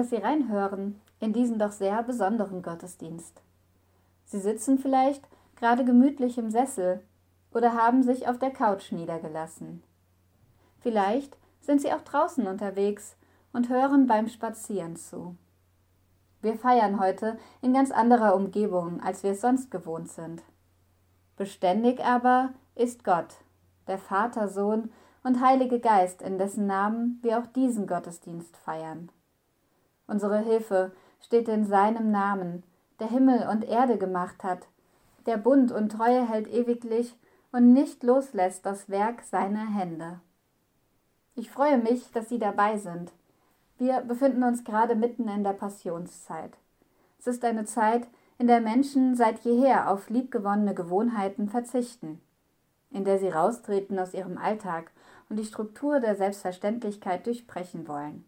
Dass Sie reinhören in diesen doch sehr besonderen Gottesdienst. Sie sitzen vielleicht gerade gemütlich im Sessel oder haben sich auf der Couch niedergelassen. Vielleicht sind Sie auch draußen unterwegs und hören beim Spazieren zu. Wir feiern heute in ganz anderer Umgebung, als wir es sonst gewohnt sind. Beständig aber ist Gott, der Vater, Sohn und Heilige Geist, in dessen Namen wir auch diesen Gottesdienst feiern. Unsere Hilfe steht in seinem Namen, der Himmel und Erde gemacht hat, der Bund und Treue hält ewiglich und nicht loslässt das Werk seiner Hände. Ich freue mich, dass Sie dabei sind. Wir befinden uns gerade mitten in der Passionszeit. Es ist eine Zeit, in der Menschen seit jeher auf liebgewonnene Gewohnheiten verzichten, in der sie raustreten aus ihrem Alltag und die Struktur der Selbstverständlichkeit durchbrechen wollen.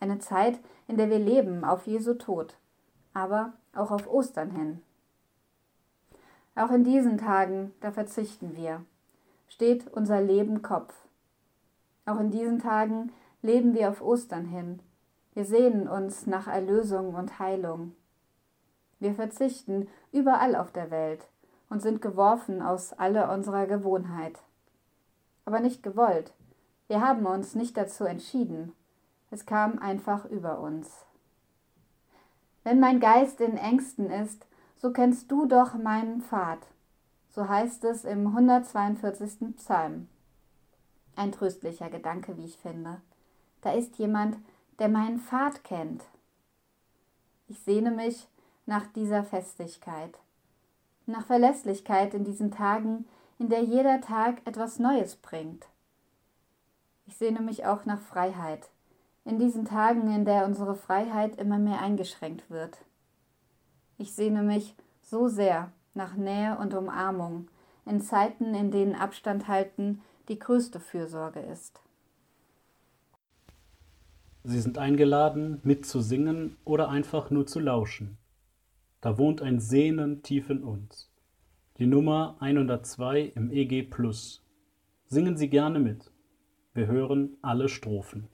Eine Zeit, in der wir leben auf Jesu Tod, aber auch auf Ostern hin. Auch in diesen Tagen, da verzichten wir, steht unser Leben Kopf. Auch in diesen Tagen leben wir auf Ostern hin. Wir sehnen uns nach Erlösung und Heilung. Wir verzichten überall auf der Welt und sind geworfen aus aller unserer Gewohnheit aber nicht gewollt. Wir haben uns nicht dazu entschieden. Es kam einfach über uns. Wenn mein Geist in Ängsten ist, so kennst du doch meinen Pfad. So heißt es im 142. Psalm. Ein tröstlicher Gedanke, wie ich finde. Da ist jemand, der meinen Pfad kennt. Ich sehne mich nach dieser Festigkeit, nach Verlässlichkeit in diesen Tagen, in der jeder Tag etwas Neues bringt. Ich sehne mich auch nach Freiheit, in diesen Tagen, in der unsere Freiheit immer mehr eingeschränkt wird. Ich sehne mich so sehr nach Nähe und Umarmung, in Zeiten, in denen Abstand halten die größte Fürsorge ist. Sie sind eingeladen, mitzusingen oder einfach nur zu lauschen. Da wohnt ein Sehnen tief in uns die Nummer 102 im EG Plus. Singen Sie gerne mit. Wir hören alle Strophen.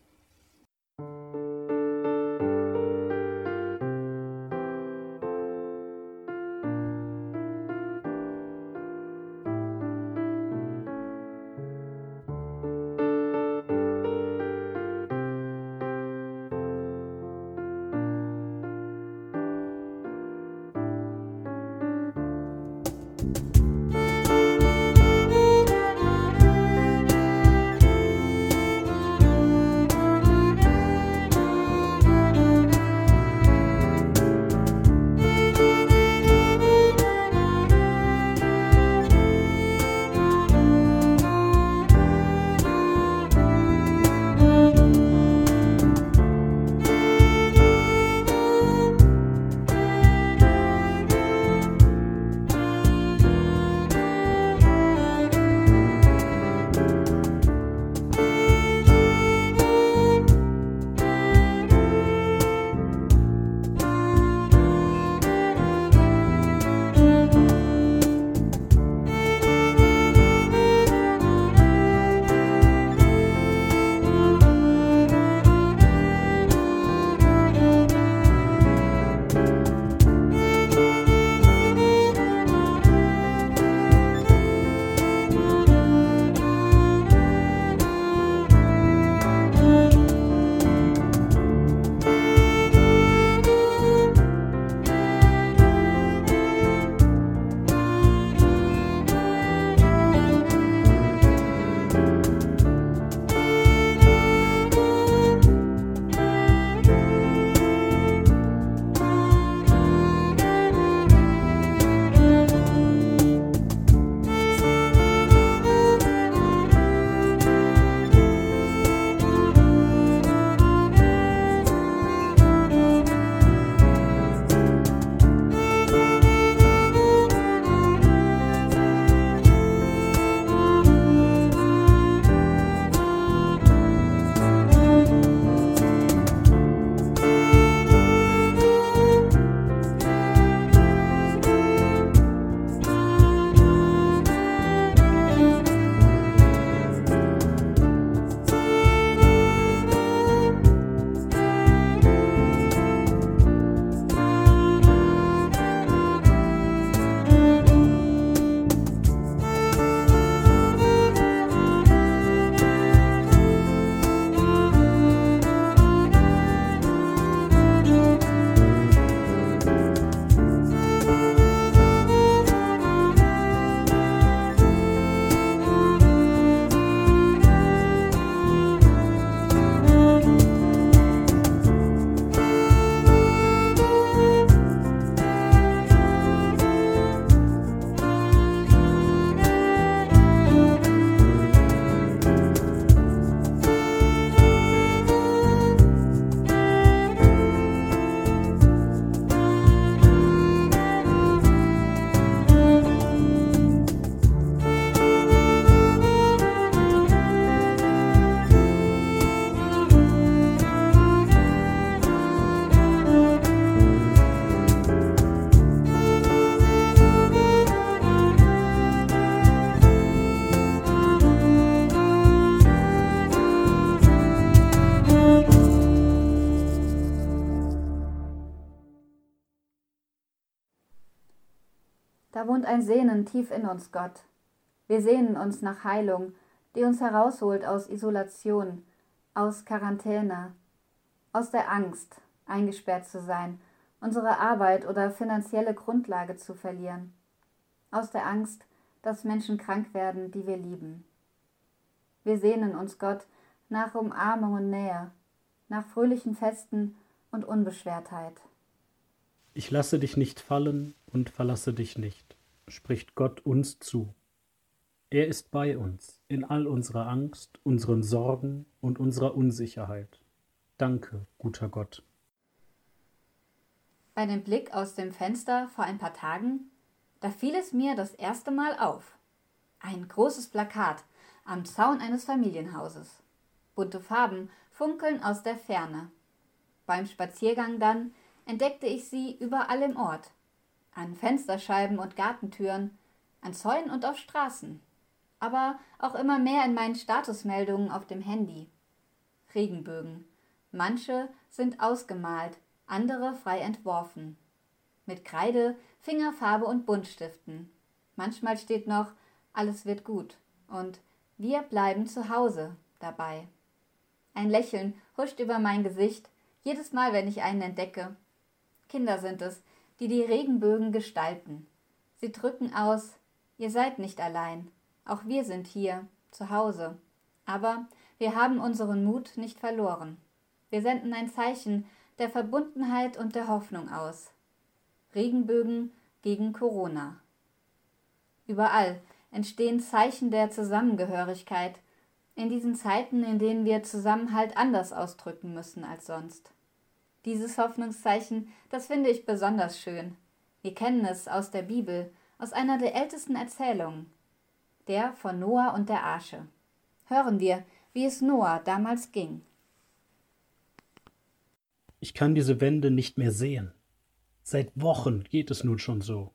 Wohnt ein Sehnen tief in uns, Gott. Wir sehnen uns nach Heilung, die uns herausholt aus Isolation, aus Quarantäne, aus der Angst, eingesperrt zu sein, unsere Arbeit oder finanzielle Grundlage zu verlieren, aus der Angst, dass Menschen krank werden, die wir lieben. Wir sehnen uns, Gott, nach Umarmung und Nähe, nach fröhlichen Festen und Unbeschwertheit. Ich lasse dich nicht fallen und verlasse dich nicht, spricht Gott uns zu. Er ist bei uns in all unserer Angst, unseren Sorgen und unserer Unsicherheit. Danke, guter Gott. Bei dem Blick aus dem Fenster vor ein paar Tagen, da fiel es mir das erste Mal auf. Ein großes Plakat am Zaun eines Familienhauses. Bunte Farben funkeln aus der Ferne. Beim Spaziergang dann entdeckte ich sie überall im Ort. An Fensterscheiben und Gartentüren, an Zäunen und auf Straßen. Aber auch immer mehr in meinen Statusmeldungen auf dem Handy. Regenbögen. Manche sind ausgemalt, andere frei entworfen. Mit Kreide, Fingerfarbe und Buntstiften. Manchmal steht noch, alles wird gut und wir bleiben zu Hause dabei. Ein Lächeln huscht über mein Gesicht, jedes Mal, wenn ich einen entdecke. Kinder sind es, die die Regenbögen gestalten. Sie drücken aus, ihr seid nicht allein, auch wir sind hier, zu Hause. Aber wir haben unseren Mut nicht verloren. Wir senden ein Zeichen der Verbundenheit und der Hoffnung aus. Regenbögen gegen Corona. Überall entstehen Zeichen der Zusammengehörigkeit, in diesen Zeiten, in denen wir Zusammenhalt anders ausdrücken müssen als sonst. Dieses Hoffnungszeichen, das finde ich besonders schön. Wir kennen es aus der Bibel, aus einer der ältesten Erzählungen, der von Noah und der Arche. Hören wir, wie es Noah damals ging. Ich kann diese Wände nicht mehr sehen. Seit Wochen geht es nun schon so.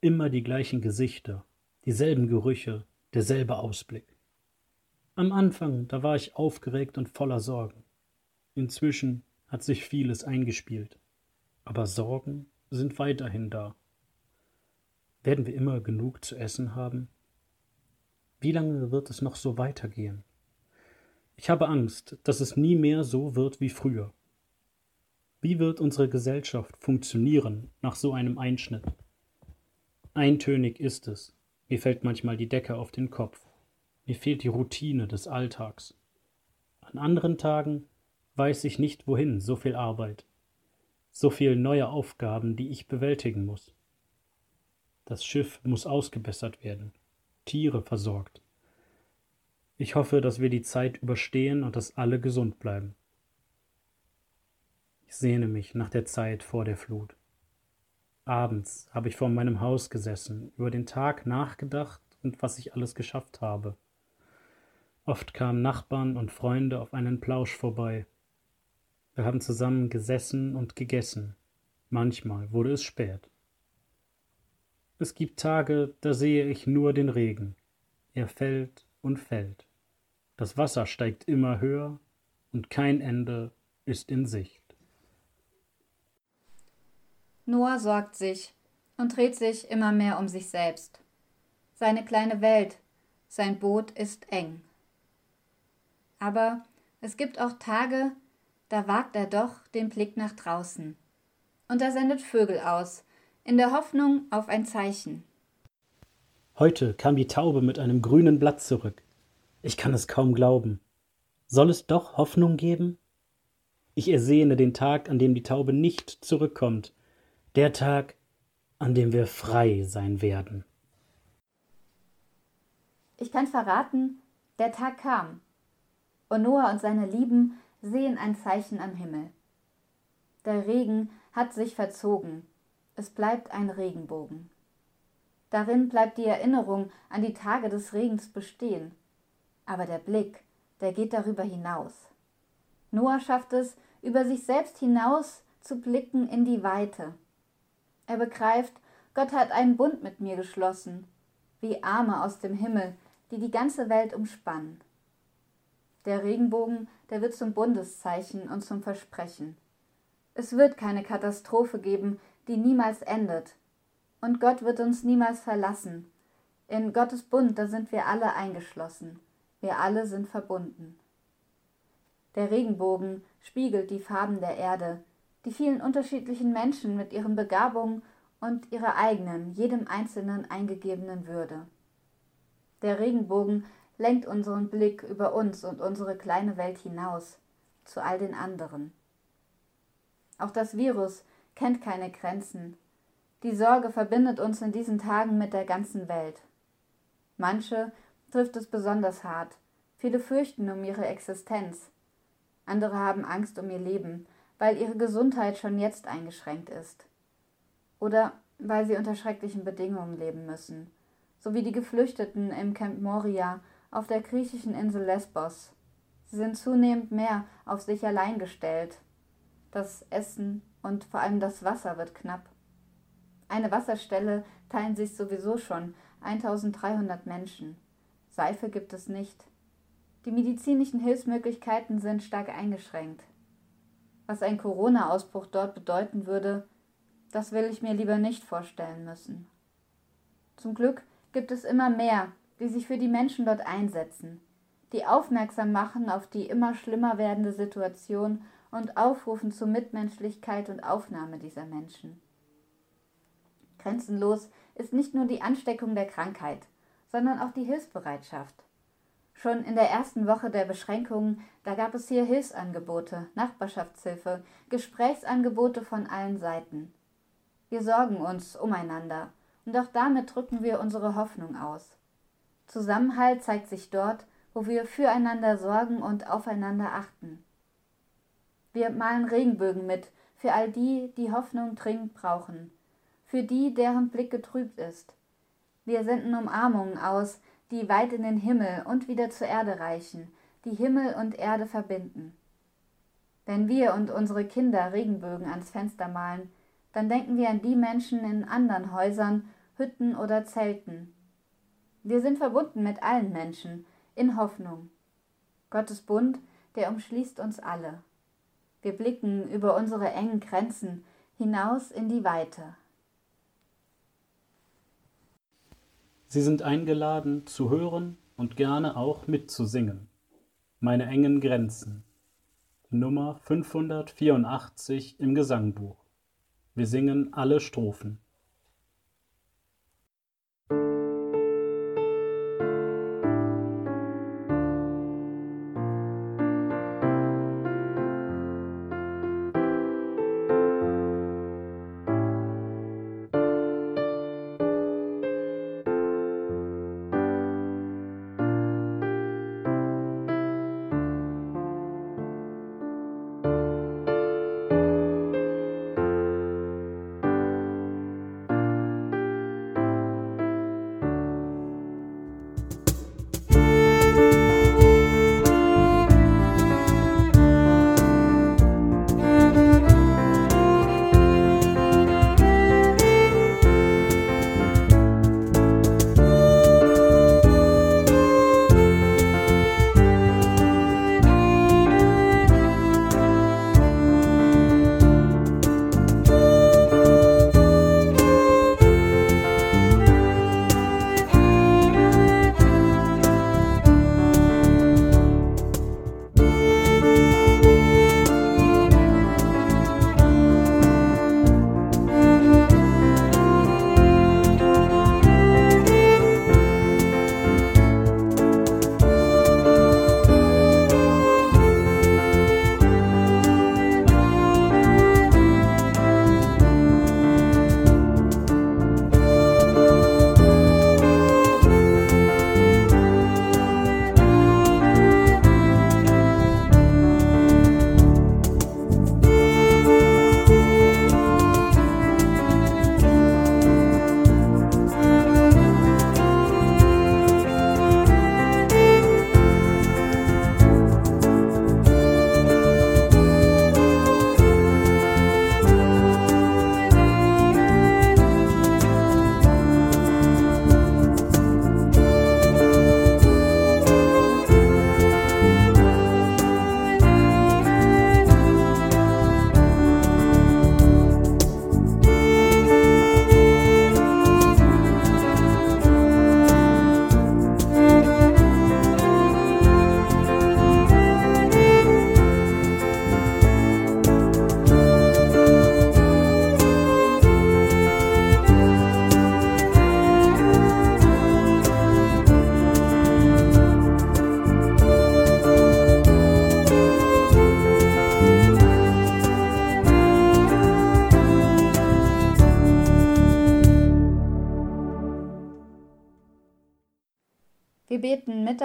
Immer die gleichen Gesichter, dieselben Gerüche, derselbe Ausblick. Am Anfang, da war ich aufgeregt und voller Sorgen. Inzwischen hat sich vieles eingespielt. Aber Sorgen sind weiterhin da. Werden wir immer genug zu essen haben? Wie lange wird es noch so weitergehen? Ich habe Angst, dass es nie mehr so wird wie früher. Wie wird unsere Gesellschaft funktionieren nach so einem Einschnitt? Eintönig ist es. Mir fällt manchmal die Decke auf den Kopf. Mir fehlt die Routine des Alltags. An anderen Tagen weiß ich nicht wohin, so viel Arbeit, so viel neue Aufgaben, die ich bewältigen muss. Das Schiff muss ausgebessert werden, Tiere versorgt. Ich hoffe, dass wir die Zeit überstehen und dass alle gesund bleiben. Ich sehne mich nach der Zeit vor der Flut. Abends habe ich vor meinem Haus gesessen, über den Tag nachgedacht und was ich alles geschafft habe. Oft kamen Nachbarn und Freunde auf einen Plausch vorbei. Wir haben zusammen gesessen und gegessen. Manchmal wurde es spät. Es gibt Tage, da sehe ich nur den Regen. Er fällt und fällt. Das Wasser steigt immer höher und kein Ende ist in Sicht. Noah sorgt sich und dreht sich immer mehr um sich selbst. Seine kleine Welt, sein Boot ist eng. Aber es gibt auch Tage, da wagt er doch den Blick nach draußen. Und er sendet Vögel aus, in der Hoffnung auf ein Zeichen. Heute kam die Taube mit einem grünen Blatt zurück. Ich kann es kaum glauben. Soll es doch Hoffnung geben? Ich ersehne den Tag, an dem die Taube nicht zurückkommt, der Tag, an dem wir frei sein werden. Ich kann verraten, der Tag kam, und Noah und seine Lieben sehen ein Zeichen am Himmel. Der Regen hat sich verzogen, es bleibt ein Regenbogen. Darin bleibt die Erinnerung an die Tage des Regens bestehen, aber der Blick, der geht darüber hinaus. Noah schafft es, über sich selbst hinaus zu blicken in die Weite. Er begreift, Gott hat einen Bund mit mir geschlossen, wie Arme aus dem Himmel, die die ganze Welt umspannen. Der Regenbogen, der wird zum Bundeszeichen und zum Versprechen. Es wird keine Katastrophe geben, die niemals endet. Und Gott wird uns niemals verlassen. In Gottes Bund, da sind wir alle eingeschlossen. Wir alle sind verbunden. Der Regenbogen spiegelt die Farben der Erde, die vielen unterschiedlichen Menschen mit ihren Begabungen und ihrer eigenen, jedem Einzelnen eingegebenen Würde. Der Regenbogen lenkt unseren Blick über uns und unsere kleine Welt hinaus, zu all den anderen. Auch das Virus kennt keine Grenzen. Die Sorge verbindet uns in diesen Tagen mit der ganzen Welt. Manche trifft es besonders hart. Viele fürchten um ihre Existenz. Andere haben Angst um ihr Leben, weil ihre Gesundheit schon jetzt eingeschränkt ist. Oder weil sie unter schrecklichen Bedingungen leben müssen, so wie die Geflüchteten im Camp Moria auf der griechischen Insel Lesbos. Sie sind zunehmend mehr auf sich allein gestellt. Das Essen und vor allem das Wasser wird knapp. Eine Wasserstelle teilen sich sowieso schon 1300 Menschen. Seife gibt es nicht. Die medizinischen Hilfsmöglichkeiten sind stark eingeschränkt. Was ein Corona-Ausbruch dort bedeuten würde, das will ich mir lieber nicht vorstellen müssen. Zum Glück gibt es immer mehr, die sich für die Menschen dort einsetzen, die aufmerksam machen auf die immer schlimmer werdende Situation und aufrufen zur Mitmenschlichkeit und Aufnahme dieser Menschen. Grenzenlos ist nicht nur die Ansteckung der Krankheit, sondern auch die Hilfsbereitschaft. Schon in der ersten Woche der Beschränkungen, da gab es hier Hilfsangebote, Nachbarschaftshilfe, Gesprächsangebote von allen Seiten. Wir sorgen uns umeinander und auch damit drücken wir unsere Hoffnung aus. Zusammenhalt zeigt sich dort, wo wir füreinander sorgen und aufeinander achten. Wir malen Regenbögen mit für all die, die Hoffnung dringend brauchen, für die, deren Blick getrübt ist. Wir senden Umarmungen aus, die weit in den Himmel und wieder zur Erde reichen, die Himmel und Erde verbinden. Wenn wir und unsere Kinder Regenbögen ans Fenster malen, dann denken wir an die Menschen in anderen Häusern, Hütten oder Zelten. Wir sind verbunden mit allen Menschen, in Hoffnung. Gottes Bund, der umschließt uns alle. Wir blicken über unsere engen Grenzen hinaus in die Weite. Sie sind eingeladen zu hören und gerne auch mitzusingen. Meine engen Grenzen. Nummer 584 im Gesangbuch. Wir singen alle Strophen.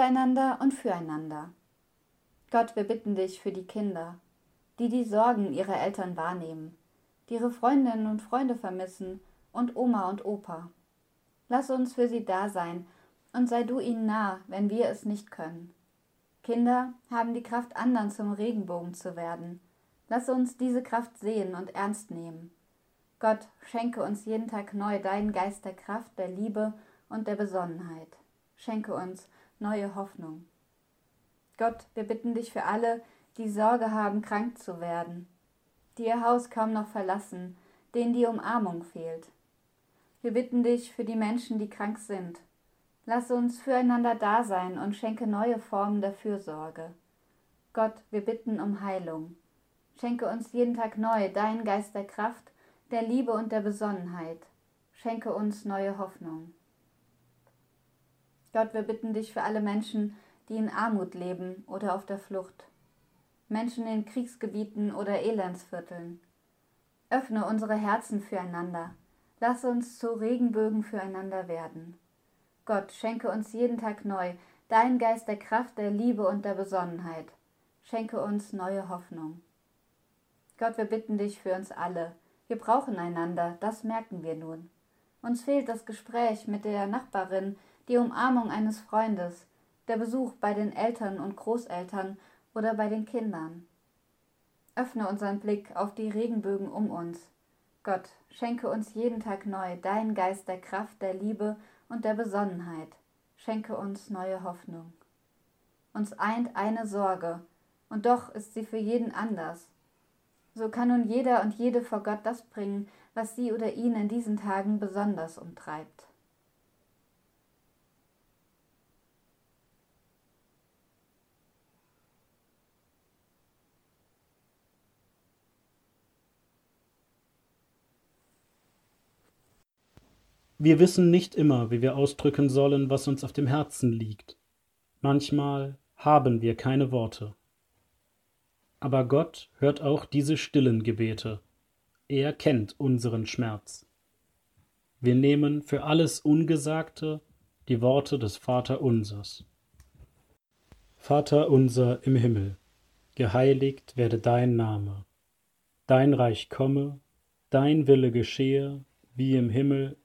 Miteinander und füreinander. Gott, wir bitten dich für die Kinder, die die Sorgen ihrer Eltern wahrnehmen, die ihre Freundinnen und Freunde vermissen und Oma und Opa. Lass uns für sie da sein und sei du ihnen nah, wenn wir es nicht können. Kinder haben die Kraft, anderen zum Regenbogen zu werden. Lass uns diese Kraft sehen und ernst nehmen. Gott, schenke uns jeden Tag neu deinen Geist der Kraft, der Liebe und der Besonnenheit. Schenke uns neue Hoffnung. Gott, wir bitten dich für alle, die Sorge haben, krank zu werden, die ihr Haus kaum noch verlassen, denen die Umarmung fehlt. Wir bitten dich für die Menschen, die krank sind. Lass uns füreinander da sein und schenke neue Formen der Fürsorge. Gott, wir bitten um Heilung. Schenke uns jeden Tag neu deinen Geist der Kraft, der Liebe und der Besonnenheit. Schenke uns neue Hoffnung. Gott, wir bitten dich für alle Menschen, die in Armut leben oder auf der Flucht. Menschen in Kriegsgebieten oder Elendsvierteln. Öffne unsere Herzen füreinander. Lass uns zu Regenbögen füreinander werden. Gott, schenke uns jeden Tag neu deinen Geist der Kraft, der Liebe und der Besonnenheit. Schenke uns neue Hoffnung. Gott, wir bitten dich für uns alle. Wir brauchen einander, das merken wir nun. Uns fehlt das Gespräch mit der Nachbarin, die Umarmung eines Freundes, der Besuch bei den Eltern und Großeltern oder bei den Kindern. Öffne unseren Blick auf die Regenbögen um uns. Gott, schenke uns jeden Tag neu deinen Geist der Kraft, der Liebe und der Besonnenheit. Schenke uns neue Hoffnung. Uns eint eine Sorge, und doch ist sie für jeden anders. So kann nun jeder und jede vor Gott das bringen, was sie oder ihn in diesen Tagen besonders umtreibt. Wir wissen nicht immer, wie wir ausdrücken sollen, was uns auf dem Herzen liegt. Manchmal haben wir keine Worte. Aber Gott hört auch diese stillen Gebete. Er kennt unseren Schmerz. Wir nehmen für alles Ungesagte die Worte des Vaterunsers. Vater unser im Himmel, geheiligt werde dein Name, dein Reich komme, dein Wille geschehe, wie im Himmel,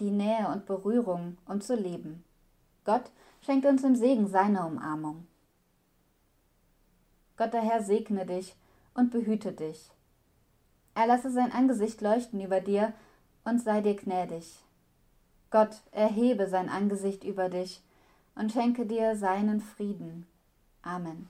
die Nähe und Berührung, um zu leben. Gott schenkt uns im Segen seine Umarmung. Gott der Herr segne dich und behüte dich. Er lasse sein Angesicht leuchten über dir und sei dir gnädig. Gott erhebe sein Angesicht über dich und schenke dir seinen Frieden. Amen.